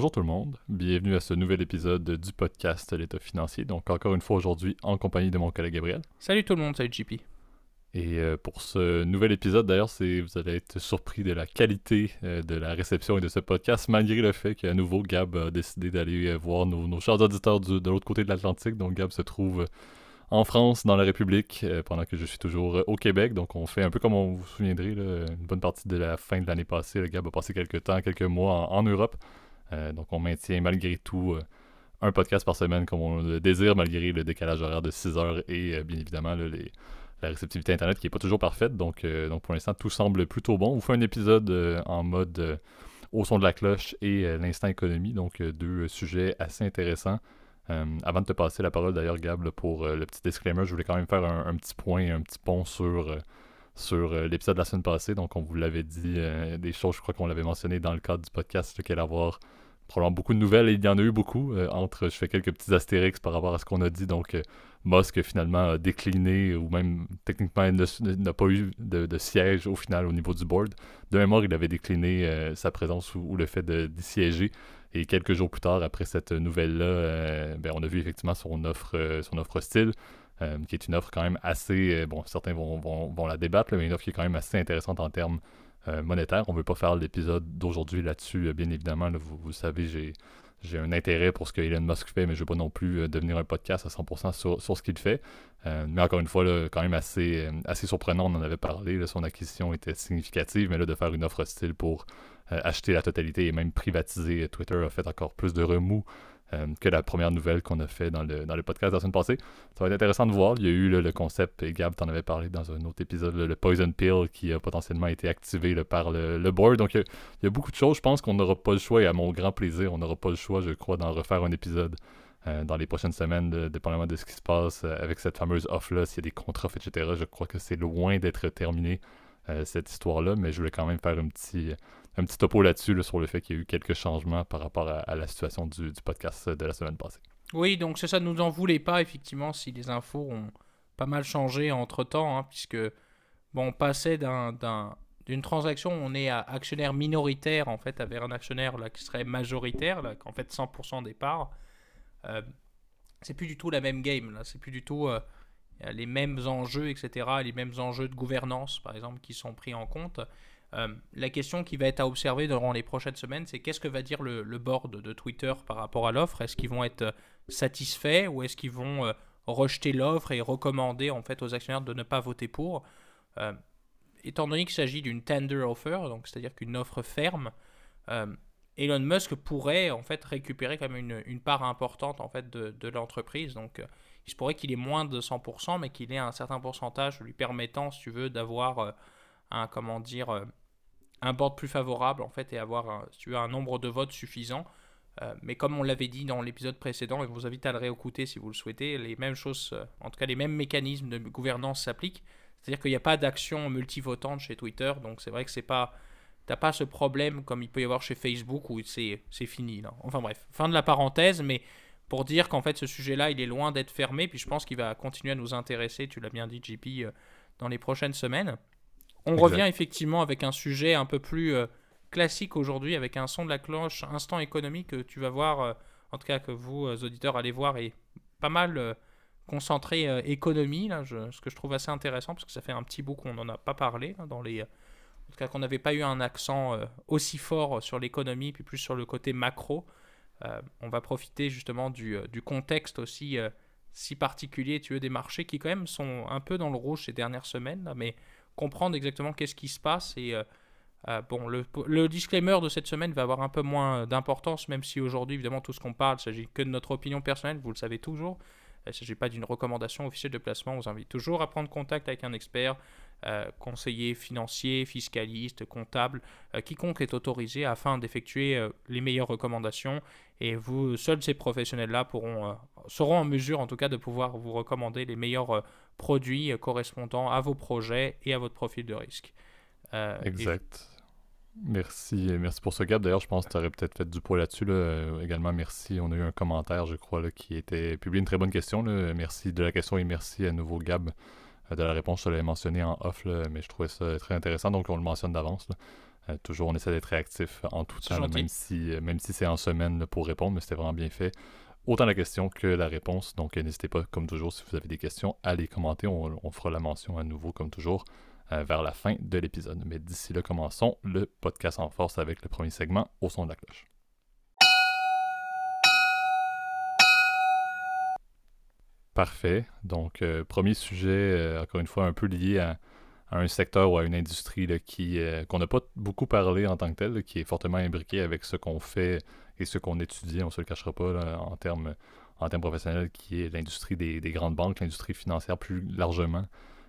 bonjour tout le monde. Bienvenue à ce nouvel épisode du podcast L'État financier. Donc, encore une fois aujourd'hui, en compagnie de mon collègue Gabriel. Salut tout le monde, salut JP. Et euh, pour ce nouvel épisode, d'ailleurs, vous allez être surpris de la qualité euh, de la réception et de ce podcast, malgré le fait qu'à nouveau, Gab a décidé d'aller euh, voir nos, chers auditeurs de l'autre côté de l'Atlantique. Donc, Gab se trouve en France, dans la République, pendant que je suis toujours au Québec. Donc, on fait un peu comme on vous souviendrez, une bonne partie de la fin de l'année passée. Gab a passé quelques temps, quelques mois en Europe. Donc, on maintient malgré tout un podcast par semaine comme on le désire, malgré le décalage horaire de 6 heures et bien évidemment la réceptivité Internet qui n'est pas toujours parfaite. Donc, euh, pour l'instant, tout semble plutôt bon. On vous fait un épisode euh, en mode euh, au son de la cloche et l'instant économie. Donc, deux sujets assez intéressants. avant de te passer la parole d'ailleurs, Gab, pour le petit disclaimer, je voulais quand même faire un, petit point, un petit pont sur, sur l'épisode de la semaine passée. Donc, on vous l'avait dit, des choses, je crois qu'on l'avait mentionné dans le cadre du podcast, qu'il allait avoir probablement beaucoup de nouvelles et il y en a eu beaucoup. entre, je fais quelques petits astérix par rapport à ce qu'on a dit. Donc, Musk finalement a décliné ou même techniquement n'a pas eu de, siège au final au niveau du board. De mémoire, il avait décliné euh, sa présence ou, le fait d'y siéger. Et quelques jours plus tard, après cette nouvelle-là, euh, ben, on a vu effectivement son offre, euh, son offre hostile, qui est une offre quand même assez. bon, certains vont, vont, la débattre, mais une offre qui est quand même assez intéressante en termes monétaires. On ne veut pas faire l'épisode d'aujourd'hui là-dessus, bien évidemment. vous, savez, j'ai j'ai un intérêt pour ce que Elon Musk fait, mais je ne veux pas non plus euh, devenir un podcast à 100% sur, sur ce qu'il fait. Euh, mais encore une fois, quand même assez, euh, assez surprenant, on en avait parlé. son acquisition était significative, mais là, de faire une offre hostile pour acheter la totalité et même privatiser Twitter a fait encore plus de remous euh, que la première nouvelle qu'on a fait dans le, dans le podcast la semaine passée. Ça va être intéressant de voir. Il y a eu le concept, et Gab t'en avait parlé dans un autre épisode, le Poison Pill qui a potentiellement été activé par le, board. Donc il y, a, beaucoup de choses. Je pense qu'on n'aura pas le choix, et à mon grand plaisir, on n'aura pas le choix, je crois, d'en refaire un épisode. Euh, dans les prochaines semaines, de, dépendamment de ce qui se passe euh, avec cette fameuse off-là, s'il y a des contrats, etc. Je crois que c'est loin d'être terminé, cette histoire-là, mais je voulais quand même faire un petit, un petit topo là-dessus sur le fait qu'il y a eu quelques changements par rapport à, la situation du, podcast de la semaine passée. Oui, donc c'est ça, ne nous en voulez pas, effectivement, si les infos ont pas mal changé entre-temps, hein, puisque, bon, on passait d'une transaction où on est actionnaire minoritaire, en fait, vers un actionnaire là, qui serait majoritaire, là, en fait 100% des parts. Euh, c'est plus du tout la même game, là, c'est plus du tout euh, les mêmes enjeux, etc., les mêmes enjeux de gouvernance, par exemple, qui sont pris en compte. Euh, la question qui va être à observer durant les prochaines semaines, c'est qu'est-ce que va dire le, board de Twitter par rapport à l'offre? Est-ce qu'ils vont être euh, satisfaits ou est-ce qu'ils vont euh, rejeter l'offre et recommander en fait aux actionnaires de ne pas voter pour? Étant donné qu'il s'agit d'une tender offer, donc c'est-à-dire qu'une offre ferme, Elon Musk pourrait en fait récupérer comme une, une part importante en fait de, de l'entreprise. Donc il se pourrait qu'il ait moins de 100%, mais qu'il ait un certain pourcentage lui permettant, si tu veux, d'avoir un comment dire un board plus favorable en fait et avoir un, tu veux, un nombre de votes suffisant. Euh, mais comme on l'avait dit dans l'épisode précédent, et je vous invite à le réécouter si vous le souhaitez, les mêmes choses, euh, en tout cas les mêmes mécanismes de gouvernance s'appliquent. C'est-à-dire qu'il n'y a pas d'action multivotante chez Twitter, donc c'est vrai que c'est pas, t'as pas ce problème comme il peut y avoir chez Facebook où c'est, c'est fini. Là. Enfin bref, fin de la parenthèse, mais pour dire qu'en fait ce sujet-là, il est loin d'être fermé, puis je pense qu'il va continuer à nous intéresser, tu l'as bien dit JP, euh, dans les prochaines semaines. On revient effectivement avec un sujet un peu plus euh, classique aujourd'hui, avec un son de la cloche, instant économique que tu vas voir, euh, en tout cas que vous, euh, auditeurs, allez voir, et pas mal concentré économie, là, ce que je trouve assez intéressant, parce que ça fait un petit bout qu'on n'en a pas parlé, dans les... En tout cas qu'on n'avait pas eu un accent aussi fort sur l'économie, puis plus sur le côté macro. on va profiter justement du, du contexte aussi si particulier, tu veux, des marchés qui quand même sont un peu dans le rouge ces dernières semaines, là, mais comprendre exactement qu'est-ce qui se passe. Et euh, euh, bon, le, disclaimer de cette semaine va avoir un peu moins d'importance, même si aujourd'hui, évidemment, tout ce qu'on parle, il s'agit que de notre opinion personnelle, vous le savez toujours. Il ne s'agit pas d'une recommandation officielle de placement. On vous invite toujours à prendre contact avec un expert, euh, conseiller financier, fiscaliste, comptable, quiconque est autorisé afin d'effectuer les meilleures recommandations. Et vous, seuls ces professionnels-là pourront, seront en mesure, en tout cas, de pouvoir vous recommander les meilleurs produits correspondant à vos projets et à votre profil de risque. Euh, exact. Merci, merci pour ce gap. D'ailleurs, je pense que tu aurais peut-être fait du poids là-dessus. Euh, également, merci. On a eu un commentaire, je crois, là, qui était publié une très bonne question. Merci de la question et merci à nouveau, Gab, euh, de la réponse. Je l'avais mentionné en off, mais je trouvais ça très intéressant, donc on le mentionne d'avance. toujours, on essaie d'être réactif en tout temps, même si, même si c'est en semaine pour répondre, mais c'était vraiment bien fait. Autant la question que la réponse. Donc, n'hésitez pas, comme toujours, si vous avez des questions, à les commenter. On, fera la mention à nouveau, comme toujours, vers la fin de l'épisode. Mais d'ici là, commençons le podcast en force avec le premier segment au son de la cloche. Parfait. Donc, euh, premier sujet, euh, encore une fois, un peu lié à, un secteur ou à une industrie qui euh, qu'on n'a pas beaucoup parlé en tant que tel, qui est fortement imbriqué avec ce qu'on fait et ce qu'on étudie, on ne se le cachera pas en termes en termes professionnels, qui est l'industrie des, grandes banques, l'industrie financière plus largement.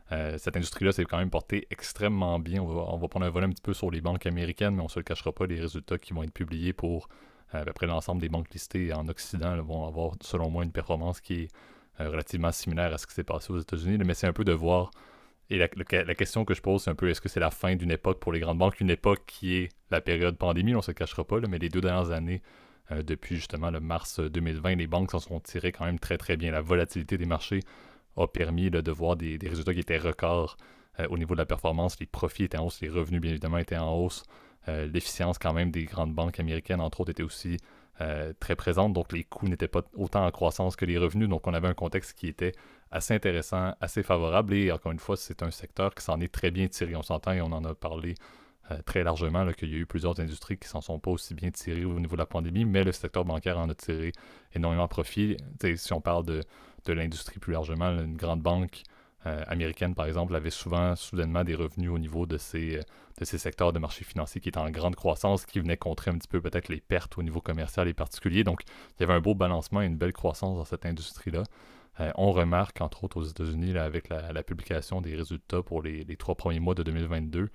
cette industrie-là s'est quand même portée extrêmement bien. On va, prendre un volet un petit peu sur les banques américaines, mais on ne se le cachera pas, les résultats qui vont être publiés pour à peu près l'ensemble des banques listées en Occident vont avoir, selon moi, une performance qui est euh, relativement similaire à ce qui s'est passé aux États-Unis, mais c'est un peu de voir. Et la, question que je pose, c'est un peu est-ce que c'est la fin d'une époque pour les grandes banques, une époque qui est la période pandémie, on ne se cachera pas, mais les deux dernières années, euh, depuis justement le mars 2020, les banques s'en sont tirées quand même très très bien. La volatilité des marchés a permis de voir des, résultats qui étaient records euh, au niveau de la performance. Les profits étaient en hausse, les revenus bien évidemment étaient en hausse. L'efficience quand même des grandes banques américaines, entre autres, était aussi euh, très présente, donc les coûts n'étaient pas autant en croissance que les revenus, donc on avait un contexte qui était assez intéressant, assez favorable, et encore une fois, c'est un secteur qui s'en est très bien tiré. On s'entend et on en a parlé euh, très largement, qu'il y a eu plusieurs industries qui s'en sont pas aussi bien tirées au niveau de la pandémie, mais le secteur bancaire en a tiré énormément profit. si on parle de, de l'industrie plus largement, une grande banque euh, américaine, par exemple, avait souvent soudainement des revenus au niveau de ces, euh, de ces secteurs de marché financier qui étaient en grande croissance, qui venaient contrer un petit peu peut-être les pertes au niveau commercial et particulier. Donc, il y avait un beau balancement et une belle croissance dans cette industrie-là. Euh, on remarque, entre autres aux États-Unis, avec la, publication des résultats pour les, les trois premiers mois de 2022,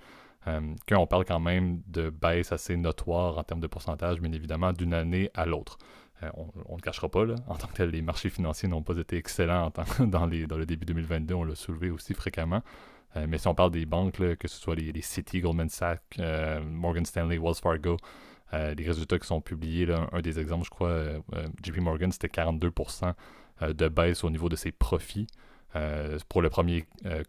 qu'on parle quand même de baisse assez notoire en termes de pourcentage, bien évidemment, d'une année à l'autre. Euh, on ne le cachera pas, en tant que tel, les marchés financiers n'ont pas été excellents dans, le début 2022, on l'a soulevé aussi fréquemment. Euh, mais si on parle des banques, que ce soit les, Citi, Goldman Sachs, euh, Morgan Stanley, Wells Fargo, les résultats qui sont publiés, un, des exemples, je crois, JP Morgan, c'était 42% de baisse au niveau de ses profits pour le premier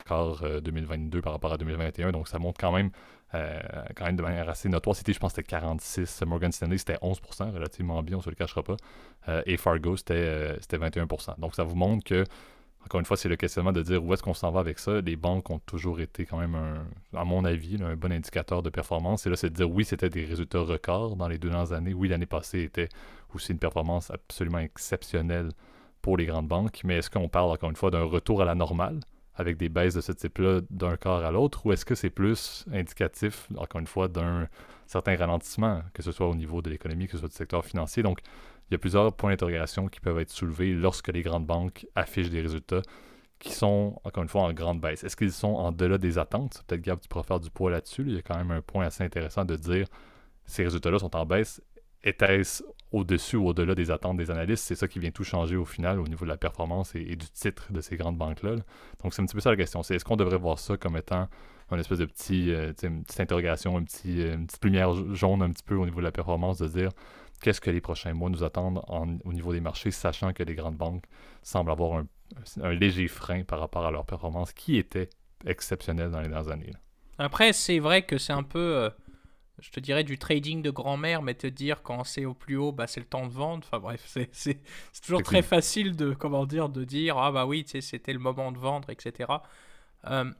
quart 2022 par rapport à 2021. Donc ça montre quand même euh, quand même de manière assez notoire. C'était, je pense, c'était 46. Morgan Stanley, c'était 11%, relativement bien, on se le cachera pas. Euh, et Fargo, c'était, 21%. Euh, Donc, ça vous montre que, encore une fois, c'est le questionnement de dire où est-ce qu'on s'en va avec ça. Les banques ont toujours été quand même, un, à mon avis, un bon indicateur de performance. Et là, c'est de dire oui, c'était des résultats records dans les deux dernières années. Oui, l'année passée était aussi une performance absolument exceptionnelle les grandes banques. Mais est-ce qu'on parle, encore une fois, d'un retour à la normale avec des baisses de ce type-là d'un corps à l'autre, ou est-ce que c'est plus indicatif, encore une fois, d'un certain ralentissement, que ce soit au niveau de l'économie, que ce soit du secteur financier? Donc, il y a plusieurs points d'interrogation qui peuvent être soulevés lorsque les grandes banques affichent des résultats qui sont, encore une fois, en grande baisse. Est-ce qu'ils sont en delà des attentes? Peut-être, Gab, tu pourras faire du poids là-dessus. Il y a quand même un point assez intéressant de dire ces résultats-là sont en baisse était-ce au-dessus ou au-delà des attentes des analystes? C'est ça qui vient tout changer au final au niveau de la performance et, du titre de ces grandes banques-là. Donc, c'est un petit peu ça la question. C'est est-ce qu'on devrait voir ça comme étant une espèce de petit, euh, une petite interrogation, euh, une petite lumière jaune un petit peu au niveau de la performance, de dire qu'est-ce que les prochains mois nous attendent au niveau des marchés, sachant que les grandes banques semblent avoir un, léger frein par rapport à leur performance qui était exceptionnelle dans les dernières années. Après, c'est vrai que c'est un peu... Euh, je te dirais du trading de grand-mère, mais te dire quand c'est au plus haut, bah, c'est le temps de vendre. Enfin bref, c'est toujours très facile de, comment dire, de dire ah bah oui, c'était le moment de vendre, etc. Euh,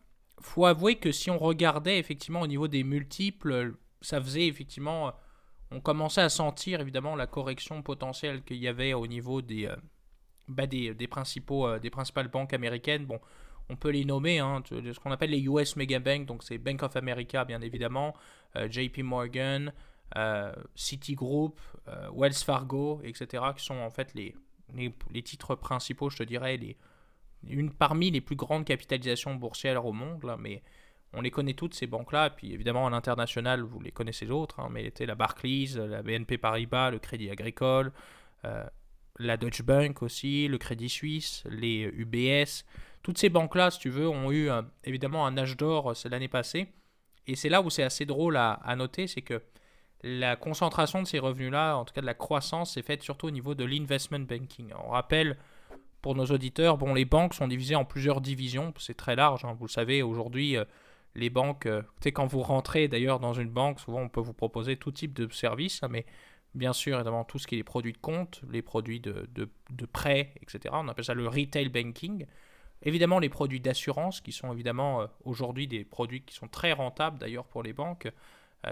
faut avouer que si on regardait effectivement au niveau des multiples, ça faisait effectivement, on commençait à sentir évidemment la correction potentielle qu'il y avait au niveau des, euh, bah, des, des, principaux, euh, des principales banques américaines. Bon, on peut les nommer, hein, ce qu'on appelle les US Mega Bank, donc c'est Bank of America bien évidemment, euh, JP Morgan, euh, Citigroup, euh, Wells Fargo, etc., qui sont en fait les, les, titres principaux, je te dirais, une parmi les plus grandes capitalisations boursières au monde, mais on les connaît toutes ces banques-là, et puis évidemment à l'international, vous les connaissez d'autres, hein, mais était la Barclays, la BNP Paribas, le Crédit Agricole, la Deutsche Bank aussi, le Crédit Suisse, les UBS, toutes ces banques-là, si tu veux, ont eu évidemment un âge d'or l'année passée, et c'est là où c'est assez drôle à, noter, c'est que la concentration de ces revenus-là, en tout cas de la croissance, est faite surtout au niveau de l'investment banking. On rappelle pour nos auditeurs, bon, les banques sont divisées en plusieurs divisions, c'est très large, hein. vous le savez, aujourd'hui, euh, les banques, quand vous rentrez d'ailleurs dans une banque, souvent on peut vous proposer tout type de services, hein, mais bien sûr, évidemment, tout ce qui est les produits de compte, les produits de, de, de prêt, etc. On appelle ça le retail banking. Évidemment, les produits d'assurance, qui sont évidemment aujourd'hui des produits qui sont très rentables d'ailleurs pour les banques,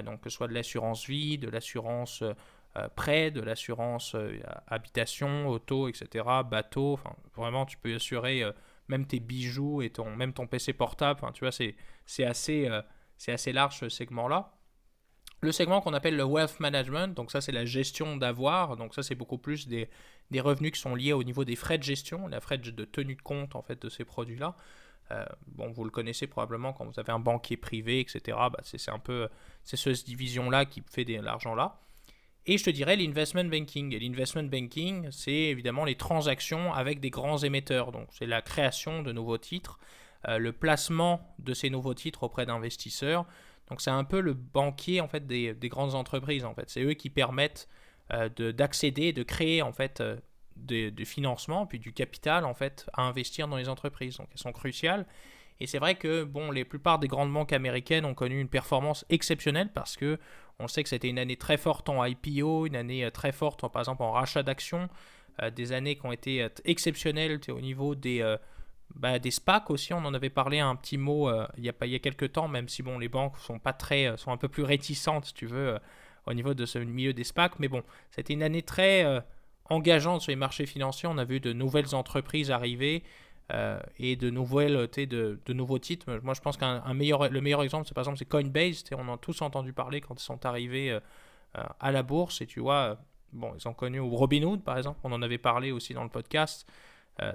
donc que ce soit de l'assurance vie, de l'assurance prêt, de l'assurance habitation, auto, etc., bateau, vraiment, tu peux assurer même tes bijoux et même ton PC portable. tu vois, c'est assez, euh, c'est assez large ce segment-là. Le segment qu'on appelle le wealth management, donc ça c'est la gestion d'avoir, donc ça c'est beaucoup plus des, revenus qui sont liés au niveau des frais de gestion, les frais de tenue de compte en fait de ces produits-là. Euh, bon, vous le connaissez probablement quand vous avez un banquier privé, etc. Bah, c'est un peu c'est cette division-là qui fait de l'argent là. Et je te dirais l'investment banking. Et l'investment banking, c'est évidemment les transactions avec des grands émetteurs. Donc c'est la création de nouveaux titres, euh, le placement de ces nouveaux titres auprès d'investisseurs. Donc c'est un peu le banquier en fait des, grandes entreprises. En fait, c'est eux qui permettent euh, d'accéder, de, créer en fait euh, du financement puis du capital en fait à investir dans les entreprises. Donc elles sont cruciales. Et c'est vrai que bon, les plupart des grandes banques américaines ont connu une performance exceptionnelle parce que on sait que c'était une année très forte en IPO, une année euh, très forte par exemple en rachat d'actions, des années qui ont été exceptionnelles au niveau des, bah, des SPAC aussi. On en avait parlé un petit mot il y a il y a quelques temps, même si bon les banques sont pas très sont un peu plus réticentes, tu veux, au niveau de ce milieu des SPAC. Mais bon, c'était une année très engageante sur les marchés financiers. On a vu de nouvelles entreprises arriver. Euh, et de nouvelles, de, de nouveaux titres. Moi, je pense qu'un meilleur, le meilleur exemple, c'est par exemple c'est Coinbase. On en a tous entendu parler quand ils sont arrivés euh, euh, à la bourse. Et tu vois, bon, ils ont connu Robinhood, par exemple. On en avait parlé aussi dans le podcast.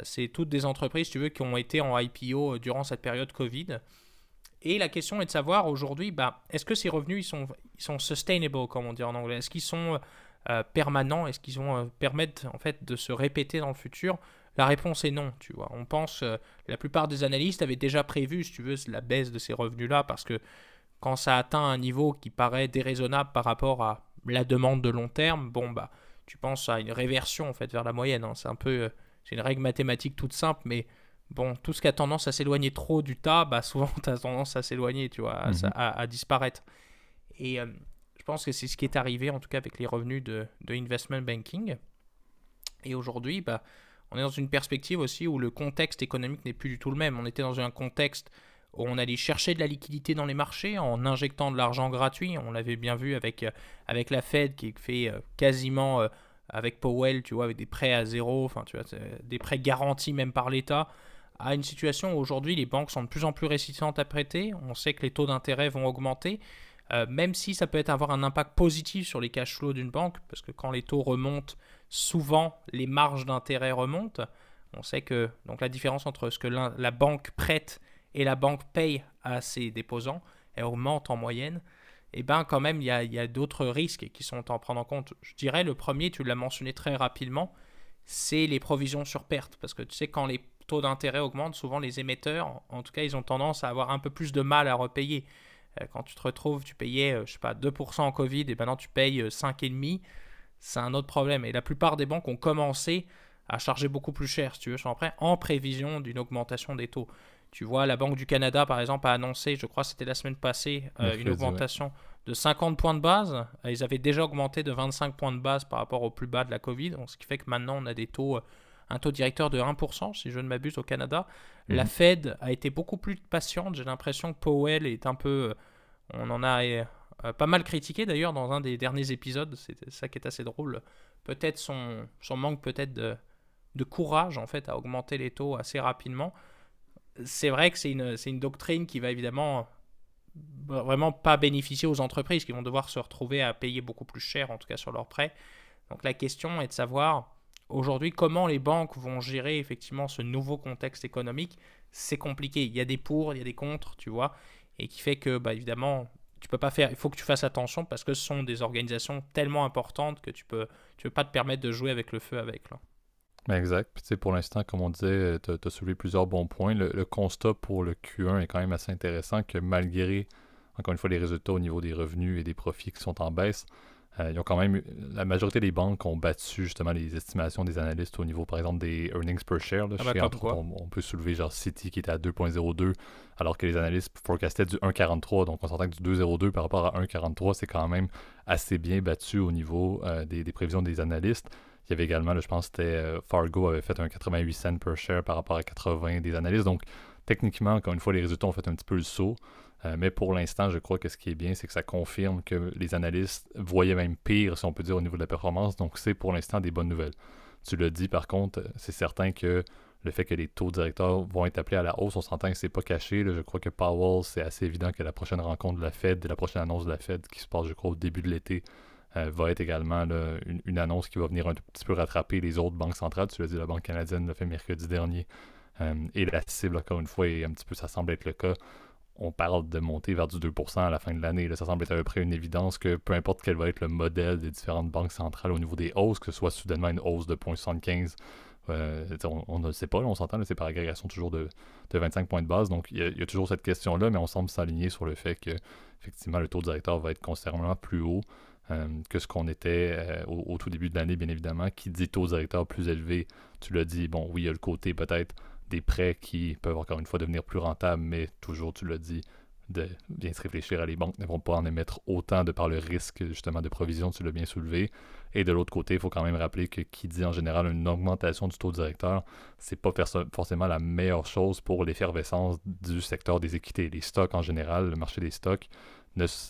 C'est toutes des entreprises, tu veux, qui ont été en IPO durant cette période Covid. Et la question est de savoir aujourd'hui, bah, est-ce que ces revenus ils sont, ils sont sustainable, comme on dit en anglais? Est-ce qu'ils sont permanents? Est-ce qu'ils vont en fait de se répéter dans le futur? La réponse est non, tu vois. On pense, euh, la plupart des analystes avaient déjà prévu, si tu veux, la baisse de ces revenus-là, parce que quand ça atteint un niveau qui paraît déraisonnable par rapport à la demande de long terme, bon, bah, tu penses à une réversion, en fait, vers la moyenne. Hein. C'est un peu, euh, c'est une règle mathématique toute simple, mais bon, tout ce qui a tendance à s'éloigner trop du tas, bah, souvent, tu as tendance à s'éloigner, tu vois, à, mhm. disparaître. Et euh, je pense que c'est ce qui est arrivé, en tout cas, avec les revenus de, de investment banking. Et aujourd'hui, bah, on est dans une perspective aussi où le contexte économique n'est plus du tout le même. On était dans un contexte où on allait chercher de la liquidité dans les marchés en injectant de l'argent gratuit. On l'avait bien vu avec, euh, avec la Fed qui fait euh, quasiment avec Powell, tu vois, avec des prêts à zéro, enfin, tu vois, des prêts garantis même par l'État, à une situation où aujourd'hui les banques sont de plus en plus réticentes à prêter. On sait que les taux d'intérêt vont augmenter. même si ça peut avoir un impact positif sur les cash flows d'une banque, parce que quand les taux remontent, souvent les marges d'intérêt remontent. On sait que donc la différence entre ce que la banque prête et la banque paye à ses déposants, elle augmente en moyenne. Eh bien quand même, il y a, d'autres risques qui sont à prendre en compte. Je dirais le premier, tu l'as mentionné très rapidement, c'est les provisions sur perte. Parce que tu sais, quand les taux d'intérêt augmentent, souvent les émetteurs, en tout cas, ils ont tendance à avoir un peu plus de mal à repayer. Euh, quand tu te retrouves, tu payais, euh, je sais pas, 2% en Covid et maintenant tu payes 5,5% c'est un autre problème. Et la plupart des banques ont commencé à charger beaucoup plus cher, si tu veux, en prévision d'une augmentation des taux. Tu vois, la Banque du Canada, par exemple, a annoncé, je crois que c'était la semaine passée, euh, une augmentation de 50 points de base. Ils avaient déjà augmenté de 25 points de base par rapport au plus bas de la Covid, ce qui fait que maintenant on a des taux, euh, un taux directeur de 1%, si je ne m'abuse, au Canada. La mhm. Fed a été beaucoup plus patiente. J'ai l'impression que Powell est un peu... Euh, on en a euh, pas mal critiqué d'ailleurs dans un des derniers épisodes, c'est ça qui est assez drôle. Peut-être son, son manque peut-être de, de, courage en fait à augmenter les taux assez rapidement. C'est vrai que c'est une, une, doctrine qui va évidemment vraiment pas bénéficier aux entreprises qui vont devoir se retrouver à payer beaucoup plus cher en tout cas sur leurs prêts. Donc la question est de savoir aujourd'hui comment les banques vont gérer effectivement ce nouveau contexte économique. C'est compliqué, il y a des pour, il y a des contre, tu vois, et qui fait que bah, évidemment tu peux pas faire, il faut que tu fasses attention parce que ce sont des organisations tellement importantes que tu peux, tu peux pas te permettre de jouer avec le feu avec. Là. Ben, exact. Puis, pour l'instant, comme on disait, tu as, soulevé plusieurs bons points. Le, constat pour le Q1 est quand même assez intéressant que malgré, encore une fois, les résultats au niveau des revenus et des profits qui sont en baisse, ils ont quand même, la majorité des banques ont battu justement les estimations des analystes au niveau, par exemple, des earnings per share. Là, ah on, peut soulever genre City qui était à 2.02, alors que les analystes forecastaient du 1.43. Donc on s'entend que du 2.02 par rapport à 1.43, c'est quand même assez bien battu au niveau des, des, prévisions des analystes. Il y avait également, je pense c'était Fargo avait fait un 88 cents per share par rapport à 80 des analystes. Donc techniquement, encore une fois, les résultats ont fait un petit peu le saut. Euh, mais pour l'instant, je crois que ce qui est bien, c'est que ça confirme que les analystes voyaient même pire, si on peut dire, au niveau de la performance. Donc, c'est pour l'instant des bonnes nouvelles. Tu l'as dit, par contre, c'est certain que le fait que les taux directeurs vont être appelés à la hausse, on s'entend que c'est pas caché. Je crois que Powell, c'est assez évident que la prochaine rencontre de la Fed, la prochaine annonce de la Fed qui se passe, je crois, au début de l'été, euh, va être également une, annonce qui va venir un petit peu rattraper les autres banques centrales. Tu l'as dit, la Banque canadienne l'a fait mercredi dernier. Euh, et la cible, encore une fois, et un petit peu, ça semble être le cas on parle de monter vers du 2% à la fin de l'année. Ça semble être à peu près une évidence que peu importe quel va être le modèle des différentes banques centrales au niveau des hausses, que ce soit soudainement une hausse de 0.75, euh, on, ne sait pas, on s'entend, c'est par agrégation toujours de, 25 points de base. Donc il y, a, toujours cette question-là, mais on semble s'aligner sur le fait que effectivement le taux directeur va être considérablement plus haut. Euh, que ce qu'on était euh, au, tout début de l'année, bien évidemment. Qui dit taux directeur plus élevé, tu l'as dit, bon, oui, il y a le côté peut-être des prêts qui peuvent encore une fois devenir plus rentables, mais toujours, tu l'as dit, de bien se réfléchir à les banques ne vont pas en émettre autant de par le risque justement de provision, tu l'as bien soulevé. Et de l'autre côté, il faut quand même rappeler que qui dit en général une augmentation du taux directeur, c'est pas forcément la meilleure chose pour l'effervescence du secteur des équités. Les stocks en général, le marché des stocks,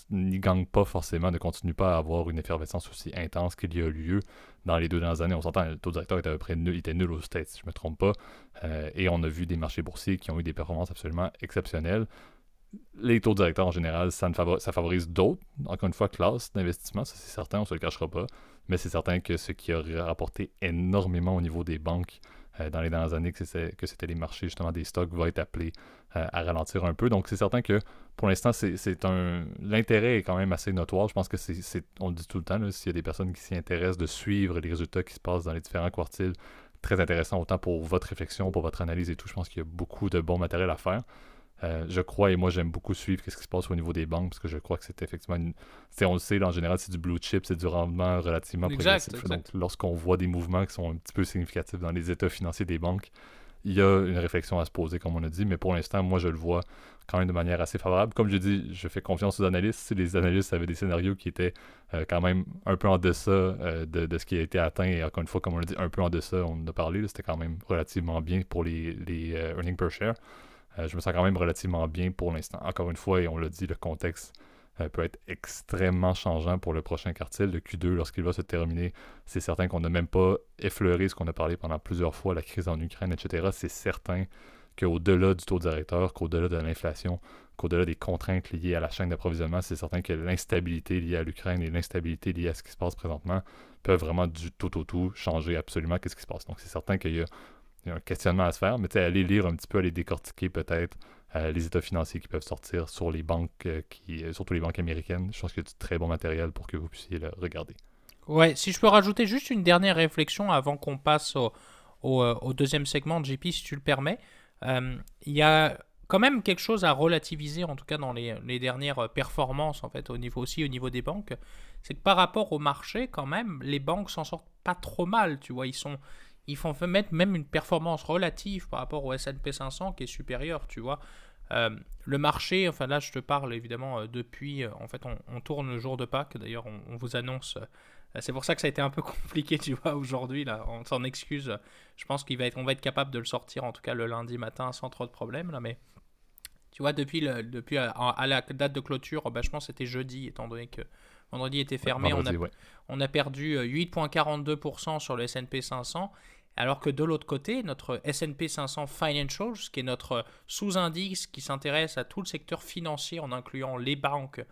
n'y gagne pas forcément, ne continue pas à avoir une effervescence aussi intense qu'il y a lieu dans les deux dernières années. On s'entend, le taux directeur était à peu près nul, il était aux States, si je ne me trompe pas. Euh, et on a vu des marchés boursiers qui ont eu des performances absolument exceptionnelles. Les taux directeurs en général, ça, ça favorise d'autres, encore une fois, classes d'investissement, ça c'est certain, on ne se le cachera pas. Mais c'est certain que ce qui a rapporté énormément au niveau des banques euh, dans les dernières années, que c'était les marchés justement des stocks, va être appelé euh, à ralentir un peu. Donc c'est certain que pour l'instant, c'est un l'intérêt est quand même assez notoire. Je pense que c'est, on le dit tout le temps, s'il y a des personnes qui s'y intéressent de suivre les résultats qui se passent dans les différents quartiles, très intéressant autant pour votre réflexion, pour votre analyse et tout. Je pense qu'il y a beaucoup de bon matériel à faire. Euh, je crois et moi j'aime beaucoup suivre ce qui se passe au niveau des banques parce que je crois que c'est effectivement une... on le sait en général c'est du blue chip c'est du rendement relativement progressif donc lorsqu'on voit des mouvements qui sont un petit peu significatifs dans les états financiers des banques il y a une réflexion à se poser comme on a dit mais pour l'instant moi je le vois quand même de manière assez favorable. Comme je dis je fais confiance aux analystes. Si les analystes avaient des scénarios qui étaient euh, quand même un peu en deçà euh, de, ce qui a été atteint et encore une fois comme on l'a dit un peu en deçà on en a parlé c'était quand même relativement bien pour les, les earnings per share. Euh, je me sens quand même relativement bien pour l'instant. Encore une fois, et on l'a dit, le contexte euh, peut être extrêmement changeant pour le prochain quartier. Le Q2, lorsqu'il va se terminer, c'est certain qu'on n'a même pas effleuré ce qu'on a parlé pendant plusieurs fois, la crise en Ukraine, etc. C'est certain qu'au-delà du taux directeur, qu'au-delà de l'inflation, qu'au-delà des contraintes liées à la chaîne d'approvisionnement, c'est certain que l'instabilité liée à l'Ukraine et l'instabilité liée à ce qui se passe présentement peuvent vraiment du tout au tout changer absolument qu'est-ce qui se passe. Donc c'est certain qu'il y a il y a un questionnement à se faire, mais aller lire un petit peu, aller décortiquer peut-être euh, les états financiers qui peuvent sortir sur les banques, euh, qui, euh, surtout les banques américaines. Je pense a du très bon matériel pour que vous puissiez le regarder. Ouais, si je peux rajouter juste une dernière réflexion avant qu'on passe au, deuxième segment JP, si tu le permets. Il y a quand même quelque chose à relativiser, en tout cas dans les, les, dernières performances, en fait, au niveau aussi au niveau des banques. C'est que par rapport au marché, quand même, les banques s'en sortent pas trop mal, tu vois. Ils sont, ils font mettre même une performance relative par rapport au S&P 500 qui est supérieure, tu vois. Euh, le marché, enfin là je te parle évidemment euh, depuis, euh, en fait on, tourne le jour de Pâques, d'ailleurs on, vous annonce, c'est pour ça que ça a été un peu compliqué tu vois aujourd'hui, là. On s'en excuse, je pense qu'on va, être, va être capable de le sortir en tout cas le lundi matin sans trop de problèmes là, mais tu vois depuis, le, depuis à, la date de clôture, bah, je pense que c'était jeudi étant donné que vendredi était fermé, on, a, on a perdu 8,42% sur le S&P 500 alors que de l'autre côté, notre SP 500 Financials, qui est notre sous-indice qui s'intéresse à tout le secteur financier en incluant les banques